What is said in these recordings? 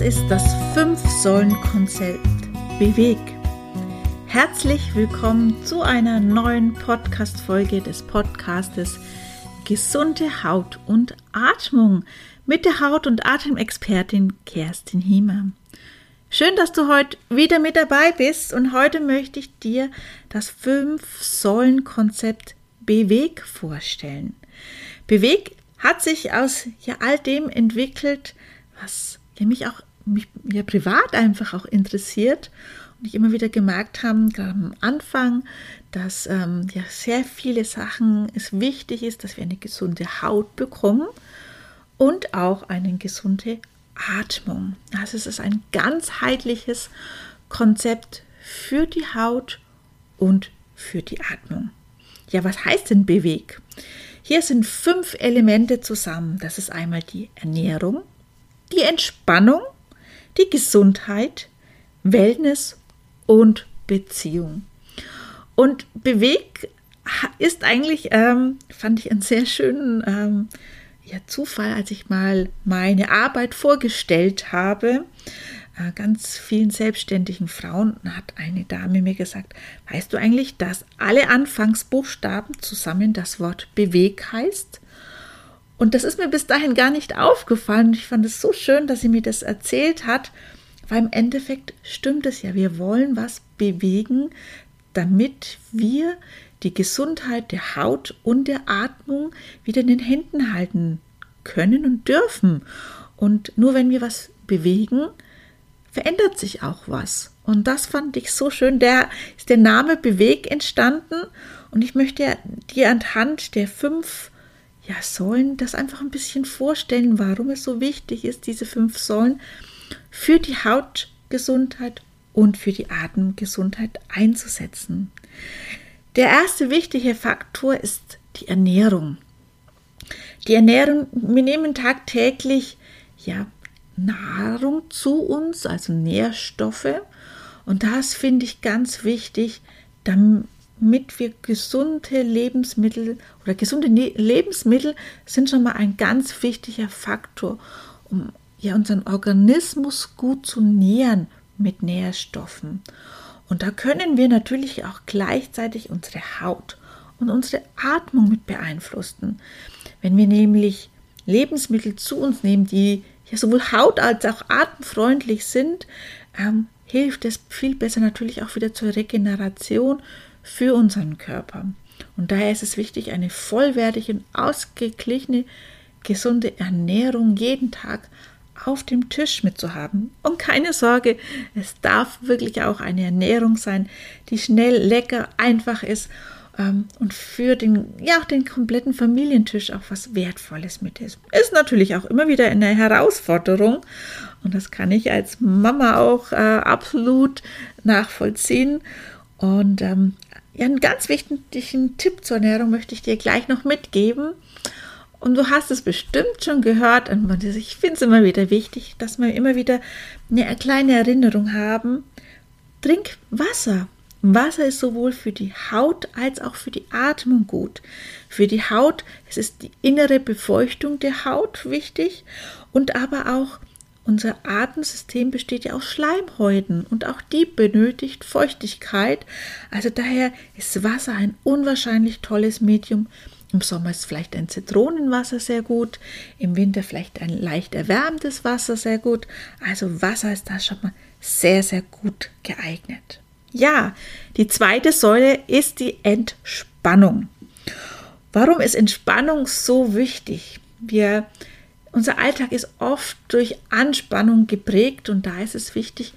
Das ist das Fünf-Säulen-Konzept Beweg. Herzlich willkommen zu einer neuen Podcast-Folge des Podcastes Gesunde Haut und Atmung mit der Haut- und Atemexpertin Kerstin Hiemer. Schön, dass du heute wieder mit dabei bist und heute möchte ich dir das Fünf-Säulen-Konzept Beweg vorstellen. Beweg hat sich aus ja, all dem entwickelt, was ja, mich auch mich ja privat einfach auch interessiert und ich immer wieder gemerkt habe, gerade am Anfang, dass ähm, ja sehr viele Sachen es wichtig ist, dass wir eine gesunde Haut bekommen und auch eine gesunde Atmung. Also es ist ein ganzheitliches Konzept für die Haut und für die Atmung. Ja, was heißt denn Beweg? Hier sind fünf Elemente zusammen. Das ist einmal die Ernährung, die Entspannung, die Gesundheit, Wellness und Beziehung. Und Beweg ist eigentlich, ähm, fand ich einen sehr schönen ähm, ja, Zufall, als ich mal meine Arbeit vorgestellt habe. Äh, ganz vielen selbstständigen Frauen hat eine Dame mir gesagt, weißt du eigentlich, dass alle Anfangsbuchstaben zusammen das Wort Beweg heißt? Und das ist mir bis dahin gar nicht aufgefallen. Ich fand es so schön, dass sie mir das erzählt hat, weil im Endeffekt stimmt es ja. Wir wollen was bewegen, damit wir die Gesundheit der Haut und der Atmung wieder in den Händen halten können und dürfen. Und nur wenn wir was bewegen, verändert sich auch was. Und das fand ich so schön. Der ist der Name Beweg entstanden. Und ich möchte dir anhand der fünf ja, Säulen das einfach ein bisschen vorstellen, warum es so wichtig ist, diese fünf Säulen für die Hautgesundheit und für die Atemgesundheit einzusetzen. Der erste wichtige Faktor ist die Ernährung. Die Ernährung, wir nehmen tagtäglich ja, Nahrung zu uns, also Nährstoffe. Und das finde ich ganz wichtig, damit wir gesunde Lebensmittel oder gesunde ne Lebensmittel sind schon mal ein ganz wichtiger Faktor, um ja unseren Organismus gut zu nähren mit Nährstoffen. Und da können wir natürlich auch gleichzeitig unsere Haut und unsere Atmung mit beeinflussen. Wenn wir nämlich Lebensmittel zu uns nehmen, die ja sowohl haut- als auch atemfreundlich sind, ähm, hilft es viel besser natürlich auch wieder zur Regeneration für unseren Körper. Und daher ist es wichtig, eine vollwertige und ausgeglichene, gesunde Ernährung jeden Tag auf dem Tisch mitzuhaben. Und keine Sorge, es darf wirklich auch eine Ernährung sein, die schnell, lecker, einfach ist ähm, und für den, ja, den kompletten Familientisch auch was Wertvolles mit ist. Ist natürlich auch immer wieder eine Herausforderung und das kann ich als Mama auch äh, absolut nachvollziehen. Und ähm, ja, einen ganz wichtigen Tipp zur Ernährung möchte ich dir gleich noch mitgeben. Und du hast es bestimmt schon gehört. Und ich finde es immer wieder wichtig, dass wir immer wieder eine kleine Erinnerung haben. Trink Wasser. Wasser ist sowohl für die Haut als auch für die Atmung gut. Für die Haut, es ist die innere Befeuchtung der Haut wichtig und aber auch unser Atemsystem besteht ja aus Schleimhäuten und auch die benötigt Feuchtigkeit. Also daher ist Wasser ein unwahrscheinlich tolles Medium. Im Sommer ist vielleicht ein Zitronenwasser sehr gut, im Winter vielleicht ein leicht erwärmtes Wasser sehr gut. Also Wasser ist da schon mal sehr, sehr gut geeignet. Ja, die zweite Säule ist die Entspannung. Warum ist Entspannung so wichtig? Wir unser Alltag ist oft durch Anspannung geprägt und da ist es wichtig,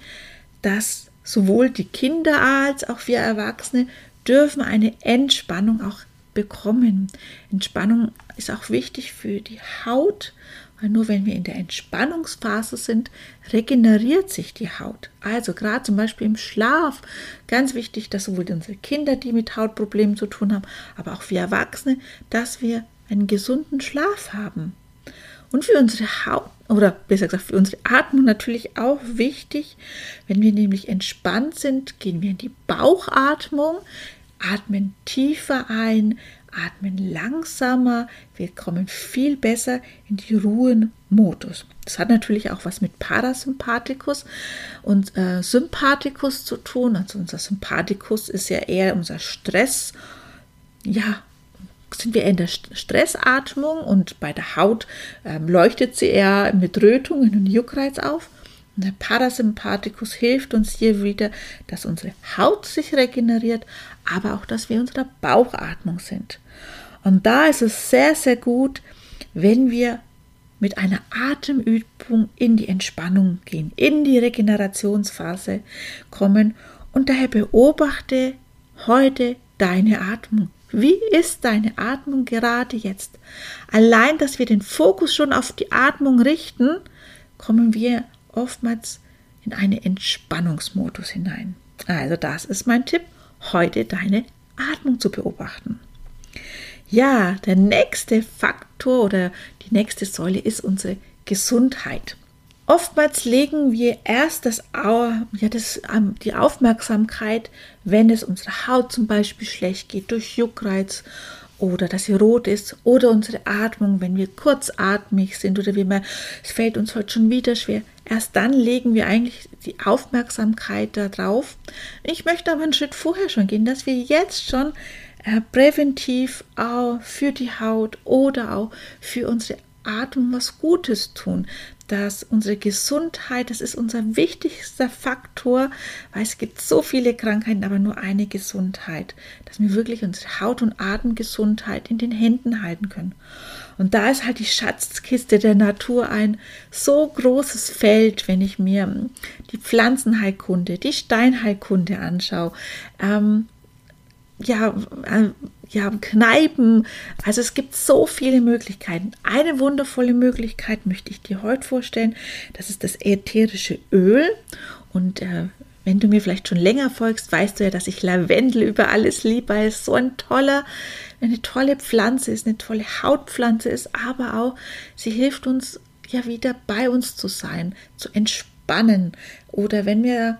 dass sowohl die Kinder als auch wir Erwachsene dürfen eine Entspannung auch bekommen. Entspannung ist auch wichtig für die Haut, weil nur wenn wir in der Entspannungsphase sind, regeneriert sich die Haut. Also gerade zum Beispiel im Schlaf, ganz wichtig, dass sowohl unsere Kinder, die mit Hautproblemen zu tun haben, aber auch wir Erwachsene, dass wir einen gesunden Schlaf haben. Und für unsere Haut oder besser gesagt für unsere Atmung natürlich auch wichtig. Wenn wir nämlich entspannt sind, gehen wir in die Bauchatmung, atmen tiefer ein, atmen langsamer, wir kommen viel besser in die Ruhenmodus. Das hat natürlich auch was mit Parasympathikus und äh, Sympathikus zu tun. Also unser Sympathikus ist ja eher unser Stress. Ja, sind wir in der Stressatmung und bei der Haut ähm, leuchtet sie eher mit Rötungen und Juckreiz auf. Und der Parasympathikus hilft uns hier wieder, dass unsere Haut sich regeneriert, aber auch, dass wir in unserer Bauchatmung sind. Und da ist es sehr, sehr gut, wenn wir mit einer Atemübung in die Entspannung gehen, in die Regenerationsphase kommen und daher beobachte heute deine Atmung. Wie ist deine Atmung gerade jetzt? Allein, dass wir den Fokus schon auf die Atmung richten, kommen wir oftmals in einen Entspannungsmodus hinein. Also das ist mein Tipp, heute deine Atmung zu beobachten. Ja, der nächste Faktor oder die nächste Säule ist unsere Gesundheit. Oftmals legen wir erst das, ja, das, die Aufmerksamkeit, wenn es unserer Haut zum Beispiel schlecht geht, durch Juckreiz oder dass sie rot ist oder unsere Atmung, wenn wir kurzatmig sind oder wie man, es fällt uns heute schon wieder schwer. Erst dann legen wir eigentlich die Aufmerksamkeit darauf. Ich möchte aber einen Schritt vorher schon gehen, dass wir jetzt schon äh, präventiv auch für die Haut oder auch für unsere Atmung was Gutes tun, dass unsere Gesundheit, das ist unser wichtigster Faktor, weil es gibt so viele Krankheiten, aber nur eine Gesundheit, dass wir wirklich unsere Haut- und Atemgesundheit in den Händen halten können. Und da ist halt die Schatzkiste der Natur ein so großes Feld, wenn ich mir die Pflanzenheilkunde, die Steinheilkunde anschaue. Ähm, ja, äh, ja, Kneipen. Also es gibt so viele Möglichkeiten. Eine wundervolle Möglichkeit möchte ich dir heute vorstellen. Das ist das ätherische Öl. Und äh, wenn du mir vielleicht schon länger folgst, weißt du ja, dass ich Lavendel über alles liebe, weil es so ein toller, eine tolle Pflanze ist, eine tolle Hautpflanze ist, aber auch sie hilft uns ja wieder bei uns zu sein, zu entspannen. Oder wenn wir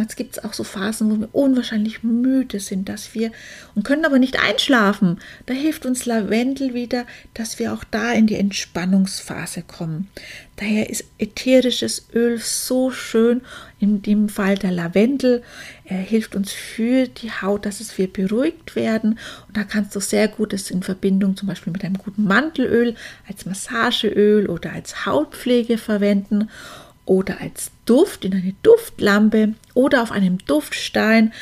Oftmals gibt es auch so Phasen, wo wir unwahrscheinlich müde sind, dass wir und können aber nicht einschlafen. Da hilft uns Lavendel wieder, dass wir auch da in die Entspannungsphase kommen. Daher ist ätherisches Öl so schön. In dem Fall der Lavendel er hilft uns für die Haut, dass es wir beruhigt werden. Und da kannst du sehr gut es in Verbindung zum Beispiel mit einem guten Mantelöl als Massageöl oder als Hautpflege verwenden oder als Duft in eine Duftlampe oder auf einem Duftstein.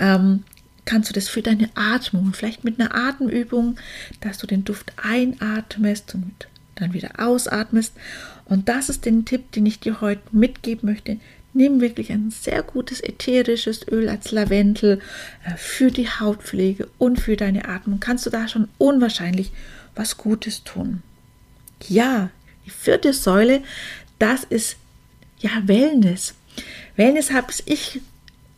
Ähm, kannst du das für deine Atmung, vielleicht mit einer Atemübung, dass du den Duft einatmest und dann wieder ausatmest. Und das ist der Tipp, den ich dir heute mitgeben möchte. Nimm wirklich ein sehr gutes ätherisches Öl als Lavendel äh, für die Hautpflege und für deine Atmung. Kannst du da schon unwahrscheinlich was Gutes tun. Ja, die vierte Säule, das ist ja, Wellness. Wellness habe ich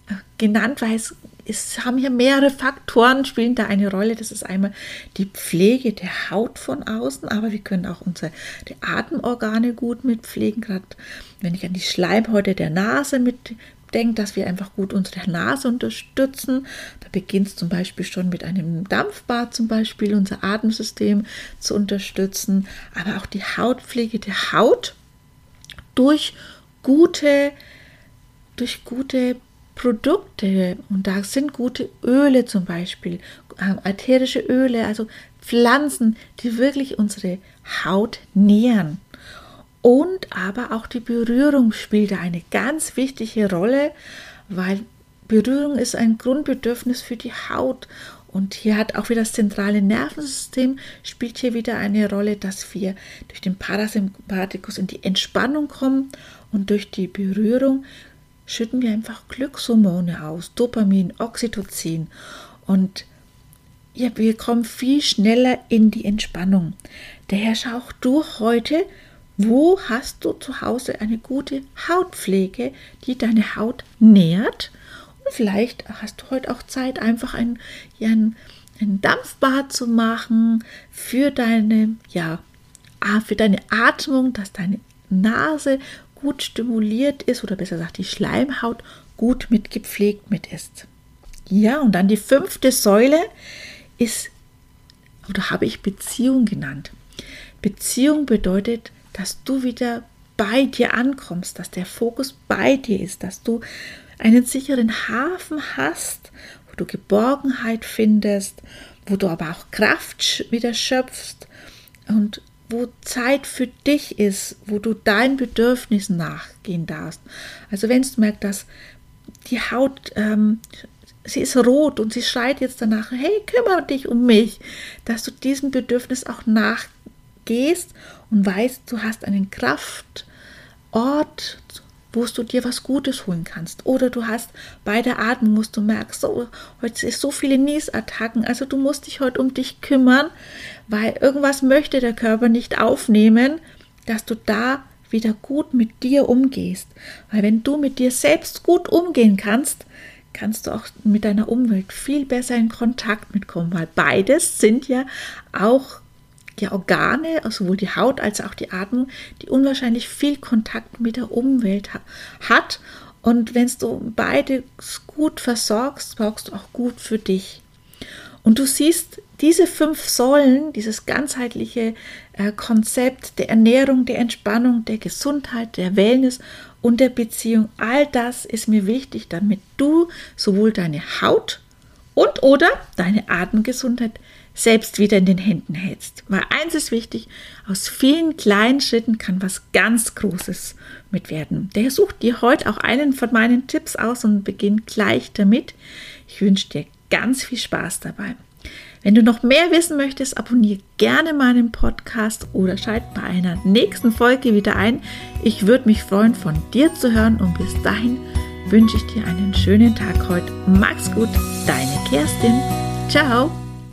äh, genannt, weil es, es haben hier mehrere Faktoren, spielen da eine Rolle. Das ist einmal die Pflege der Haut von außen, aber wir können auch unsere Atemorgane gut mit pflegen, gerade wenn ich an die Schleimhäute der Nase mit denke, dass wir einfach gut unsere Nase unterstützen. Da beginnt es zum Beispiel schon mit einem Dampfbad zum Beispiel, unser Atemsystem zu unterstützen, aber auch die Hautpflege der Haut durch gute, durch gute Produkte und da sind gute Öle zum Beispiel, äh, ätherische Öle, also Pflanzen, die wirklich unsere Haut nähren. Und aber auch die Berührung spielt da eine ganz wichtige Rolle, weil Berührung ist ein Grundbedürfnis für die Haut. Und hier hat auch wieder das zentrale Nervensystem, spielt hier wieder eine Rolle, dass wir durch den Parasympathikus in die Entspannung kommen und durch die Berührung schütten wir einfach Glückshormone aus, Dopamin, Oxytocin und ja, wir kommen viel schneller in die Entspannung. Daher schau auch du heute, wo hast du zu Hause eine gute Hautpflege, die deine Haut nährt. Und vielleicht hast du heute auch Zeit, einfach ein, ja, ein, ein Dampfbad zu machen für deine, ja, für deine Atmung, dass deine Nase gut stimuliert ist oder besser gesagt die Schleimhaut gut mitgepflegt mit ist. Ja, und dann die fünfte Säule ist oder habe ich Beziehung genannt. Beziehung bedeutet, dass du wieder bei dir ankommst, dass der Fokus bei dir ist, dass du einen sicheren Hafen hast, wo du Geborgenheit findest, wo du aber auch Kraft wieder schöpfst und wo Zeit für dich ist, wo du deinen Bedürfnissen nachgehen darfst. Also wenn du merkst, dass die Haut, ähm, sie ist rot und sie schreit jetzt danach, hey, kümmere dich um mich, dass du diesem Bedürfnis auch nachgehst und weißt, du hast einen Kraftort, wo du dir was Gutes holen kannst. Oder du hast bei der Atmung, musst du merkst, so, heute ist so viele Niesattacken, also du musst dich heute um dich kümmern, weil irgendwas möchte der Körper nicht aufnehmen, dass du da wieder gut mit dir umgehst. Weil wenn du mit dir selbst gut umgehen kannst, kannst du auch mit deiner Umwelt viel besser in Kontakt mitkommen, weil beides sind ja auch die Organe, sowohl die Haut als auch die Atmung, die unwahrscheinlich viel Kontakt mit der Umwelt hat. Und wenn du beide gut versorgst, brauchst du auch gut für dich. Und du siehst diese fünf Säulen, dieses ganzheitliche äh, Konzept der Ernährung, der Entspannung, der Gesundheit, der Wellness und der Beziehung, all das ist mir wichtig, damit du sowohl deine Haut und oder deine Atemgesundheit selbst wieder in den Händen hältst. Weil eins ist wichtig, aus vielen kleinen Schritten kann was ganz Großes mit werden. Der sucht dir heute auch einen von meinen Tipps aus und beginnt gleich damit. Ich wünsche dir ganz viel Spaß dabei. Wenn du noch mehr wissen möchtest, abonniere gerne meinen Podcast oder schalt bei einer nächsten Folge wieder ein. Ich würde mich freuen, von dir zu hören und bis dahin wünsche ich dir einen schönen Tag heute. Mach's gut, deine Kerstin. Ciao.